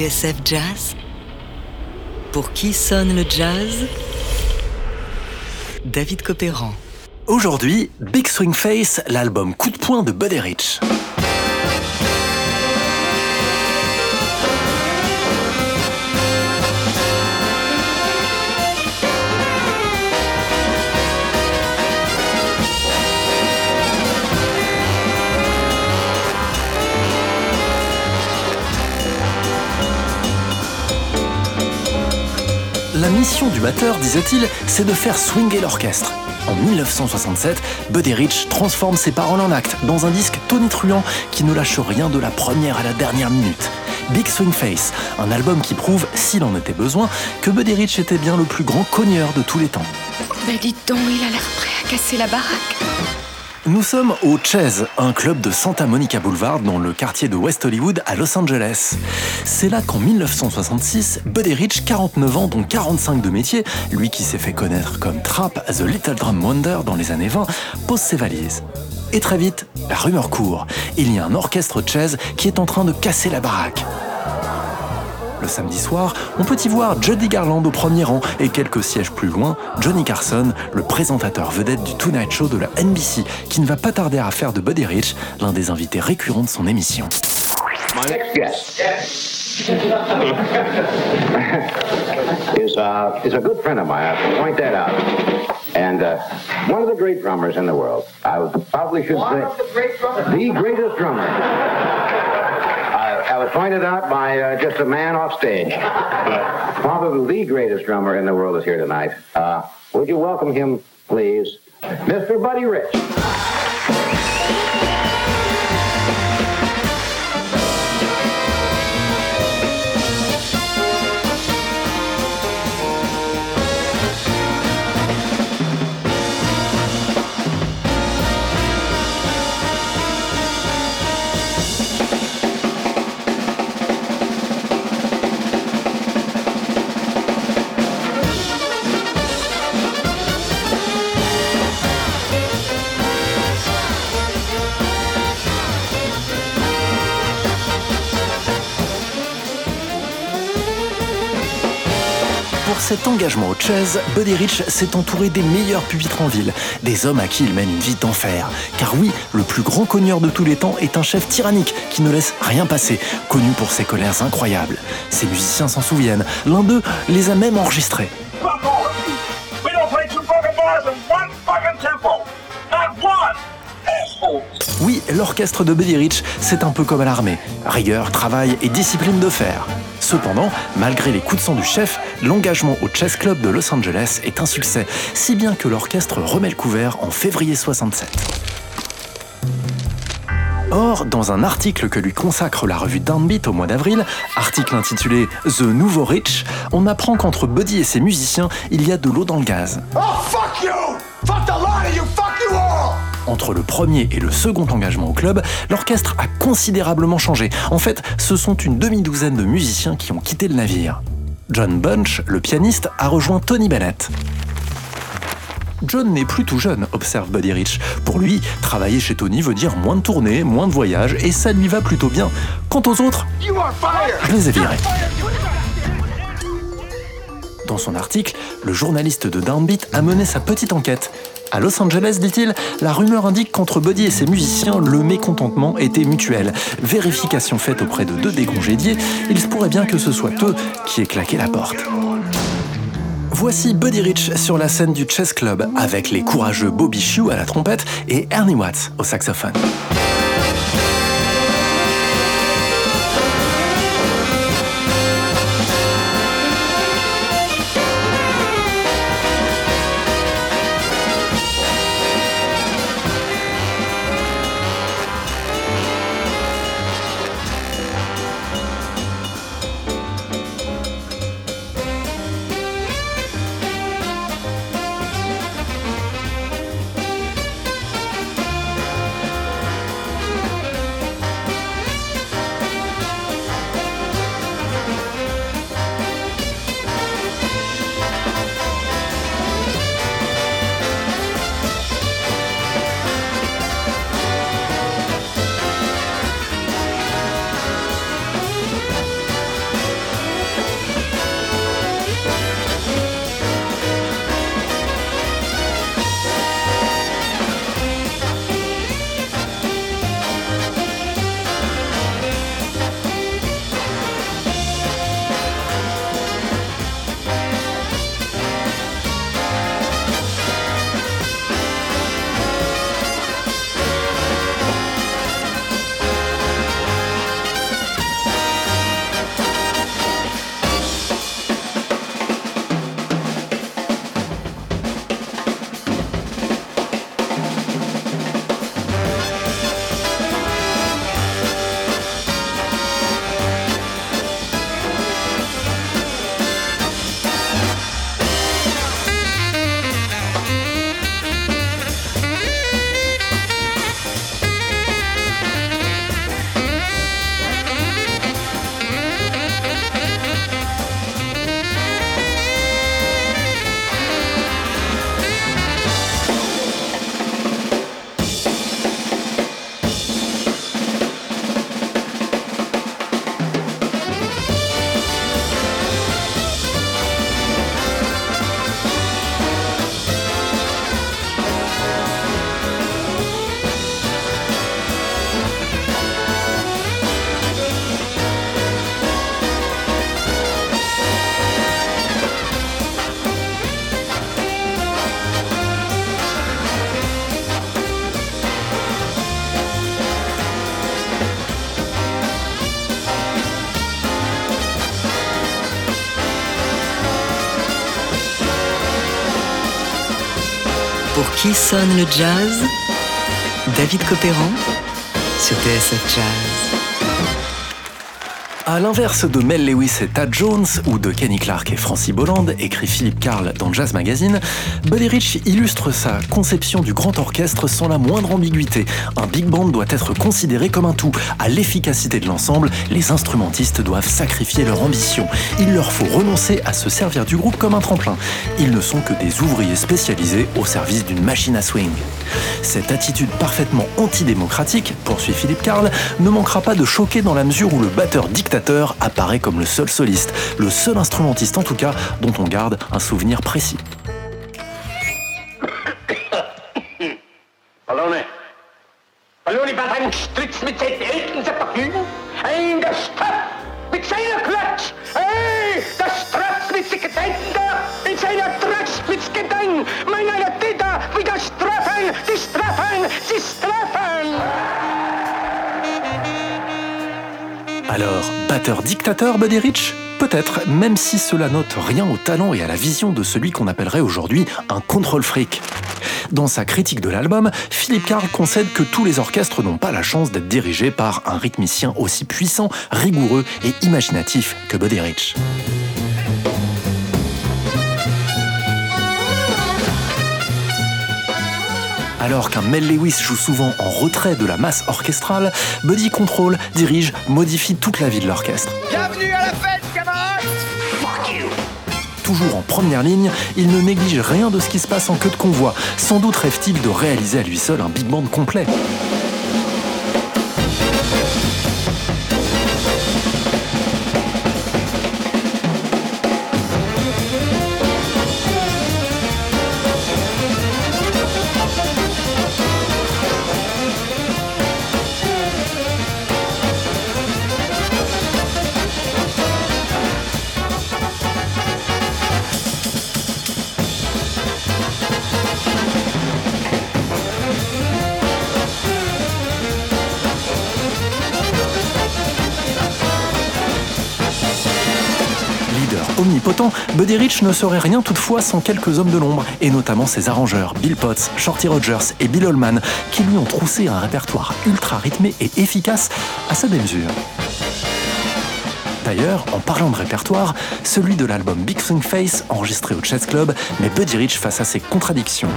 TSF Jazz Pour qui sonne le jazz? David Copéran. Aujourd'hui, Big Swing Face, l'album coup de poing de Buddy Rich. La mission du batteur, disait-il, c'est de faire swinger l'orchestre. En 1967, Buddy Rich transforme ses paroles en actes dans un disque tonitruant qui ne lâche rien de la première à la dernière minute. Big Swing Face, un album qui prouve, s'il en était besoin, que Buddy Rich était bien le plus grand cogneur de tous les temps. Ben dites donc, il a l'air prêt à casser la baraque. Nous sommes au Chess, un club de Santa Monica Boulevard dans le quartier de West Hollywood à Los Angeles. C'est là qu'en 1966, Buddy Rich, 49 ans dont 45 de métier, lui qui s'est fait connaître comme Trap The Little Drum Wonder dans les années 20, pose ses valises. Et très vite, la rumeur court. Il y a un orchestre Chess qui est en train de casser la baraque. Le samedi soir, on peut y voir Judy Garland au premier rang et quelques sièges plus loin, Johnny Carson, le présentateur vedette du Tonight Show de la NBC, qui ne va pas tarder à faire de Buddy Rich l'un des invités récurrents de son émission. My next guest is, uh, is a good friend of mine. I have to point that out. And uh, one of the great drummers in the world. I probably should One say of the great drummers. the greatest drummer. Was pointed out by uh, just a man off stage. Probably the greatest drummer in the world is here tonight. Uh, would you welcome him, please? Mr. Buddy Rich. Cet engagement au Chess, Buddy Rich s'est entouré des meilleurs pupitres en ville, des hommes à qui il mène une vie d'enfer. Car oui, le plus grand cogneur de tous les temps est un chef tyrannique qui ne laisse rien passer, connu pour ses colères incroyables. Ses musiciens s'en souviennent, l'un d'eux les a même enregistrés. Oui, l'orchestre de Buddy Rich, c'est un peu comme à l'armée. Rigueur, travail et discipline de fer. Cependant, malgré les coups de sang du chef, l'engagement au Chess Club de Los Angeles est un succès, si bien que l'orchestre remet le couvert en février 67. Or, dans un article que lui consacre la revue Downbeat au mois d'avril, article intitulé The Nouveau Rich, on apprend qu'entre Buddy et ses musiciens, il y a de l'eau dans le gaz. Oh, Entre le premier et le second engagement au club, l'orchestre a considérablement changé. En fait, ce sont une demi-douzaine de musiciens qui ont quitté le navire. John Bunch, le pianiste, a rejoint Tony Bennett. John n'est plus tout jeune, observe Buddy Rich. Pour lui, travailler chez Tony veut dire moins de tournées, moins de voyages, et ça lui va plutôt bien. Quant aux autres, je les ai virés. Dans son article, le journaliste de Downbeat a mené sa petite enquête. À Los Angeles, dit-il, la rumeur indique qu'entre Buddy et ses musiciens, le mécontentement était mutuel. Vérification faite auprès de deux des congédiés, il se pourrait bien que ce soit eux qui aient claqué la porte. Voici Buddy Rich sur la scène du Chess Club avec les courageux Bobby Shue à la trompette et Ernie Watts au saxophone. Qui sonne le jazz? David Copéran sur TSF Jazz. À l'inverse de Mel Lewis et Tad Jones ou de Kenny Clark et Francie Bolland, écrit Philippe Carl dans Jazz Magazine, Buddy Rich illustre sa conception du grand orchestre sans la moindre ambiguïté. Un big band doit être considéré comme un tout. À l'efficacité de l'ensemble, les instrumentistes doivent sacrifier leur ambition. Il leur faut renoncer à se servir du groupe comme un tremplin. Ils ne sont que des ouvriers spécialisés au service d'une machine à swing. Cette attitude parfaitement antidémocratique, poursuit Philippe Carl, ne manquera pas de choquer dans la mesure où le batteur apparaît comme le seul soliste, le seul instrumentiste en tout cas dont on garde un souvenir précis. Ballone. Batteur-dictateur Buddy Rich Peut-être, même si cela note rien au talent et à la vision de celui qu'on appellerait aujourd'hui un contrôle freak. Dans sa critique de l'album, Philippe Carl concède que tous les orchestres n'ont pas la chance d'être dirigés par un rythmicien aussi puissant, rigoureux et imaginatif que Buddy Rich. Alors qu'un Mel Lewis joue souvent en retrait de la masse orchestrale, Buddy contrôle, dirige, modifie toute la vie de l'orchestre. Bienvenue à la fête, camarades. Toujours en première ligne, il ne néglige rien de ce qui se passe en queue de convoi. Sans doute rêve-t-il de réaliser à lui seul un big band complet. Omnipotent, Buddy Rich ne serait rien toutefois sans quelques hommes de l'ombre, et notamment ses arrangeurs, Bill Potts, Shorty Rogers et Bill Holman, qui lui ont troussé un répertoire ultra rythmé et efficace à sa mesure. D'ailleurs, en parlant de répertoire, celui de l'album Big Swing Face, enregistré au Chess Club, met Buddy Rich face à ses contradictions.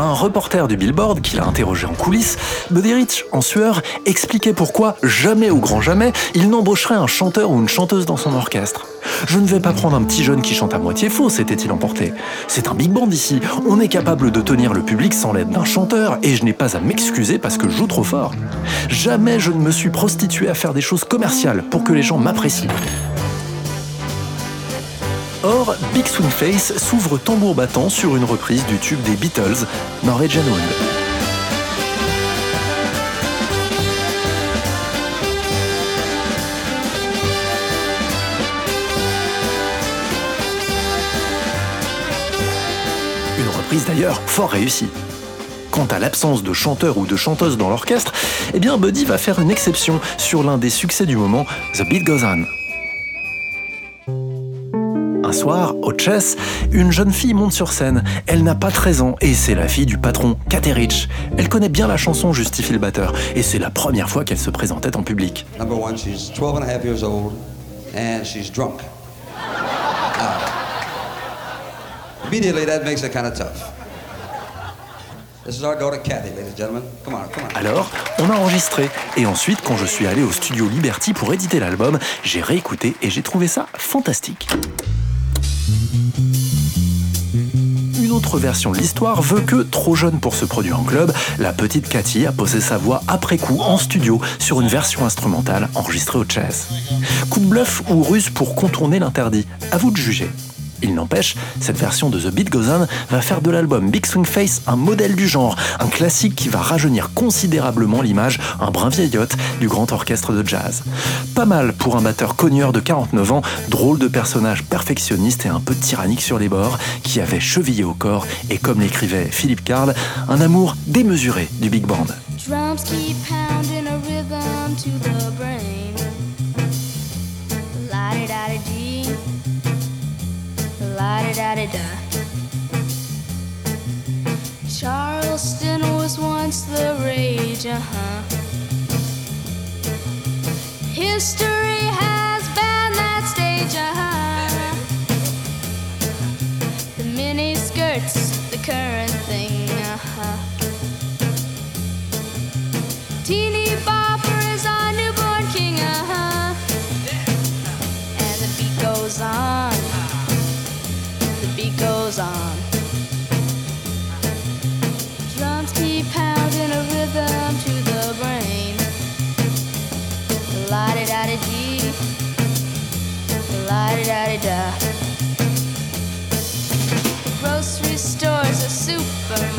Un reporter du Billboard qui l'a interrogé en coulisses, Buddy en sueur, expliquait pourquoi, jamais au grand jamais, il n'embaucherait un chanteur ou une chanteuse dans son orchestre. Je ne vais pas prendre un petit jeune qui chante à moitié faux, s'était-il emporté. C'est un big band ici, on est capable de tenir le public sans l'aide d'un chanteur, et je n'ai pas à m'excuser parce que je joue trop fort. Jamais je ne me suis prostitué à faire des choses commerciales pour que les gens m'apprécient. Or, Big Swing Face s'ouvre tambour battant sur une reprise du tube des Beatles, Norwegian Wood. Une reprise d'ailleurs fort réussie. Quant à l'absence de chanteur ou de chanteuse dans l'orchestre, eh bien Buddy va faire une exception sur l'un des succès du moment, The Beat Goes On. Un soir, au chess, une jeune fille monte sur scène. Elle n'a pas 13 ans et c'est la fille du patron, Kathy Rich. Elle connaît bien la chanson Justifie le batteur et c'est la première fois qu'elle se présentait en public. Number one, she's 12 and a half years old and she's drunk. Now, immediately, that makes it kind of tough. This is our daughter Kathy, ladies and gentlemen. Come on, come on. Alors, on a enregistré et ensuite, quand je suis allé au studio Liberty pour éditer l'album, j'ai réécouté et j'ai trouvé ça fantastique. Une autre version de l'histoire veut que, trop jeune pour se produire en club, la petite Cathy a posé sa voix après coup en studio sur une version instrumentale enregistrée au chess. Coup de bluff ou ruse pour contourner l'interdit À vous de juger. Il n'empêche, cette version de The Beat Goes On va faire de l'album Big Swing Face un modèle du genre, un classique qui va rajeunir considérablement l'image, un brin vieillotte, du grand orchestre de jazz. Pas mal pour un batteur cogneur de 49 ans, drôle de personnage perfectionniste et un peu tyrannique sur les bords, qui avait chevillé au corps et, comme l'écrivait Philippe Carl, un amour démesuré du big band. da da da. Charleston was once the rage, uh huh. History. beat goes on. Drums keep pounding a rhythm to the brain. La da da da dee, la da da da da. Grocery stores are super.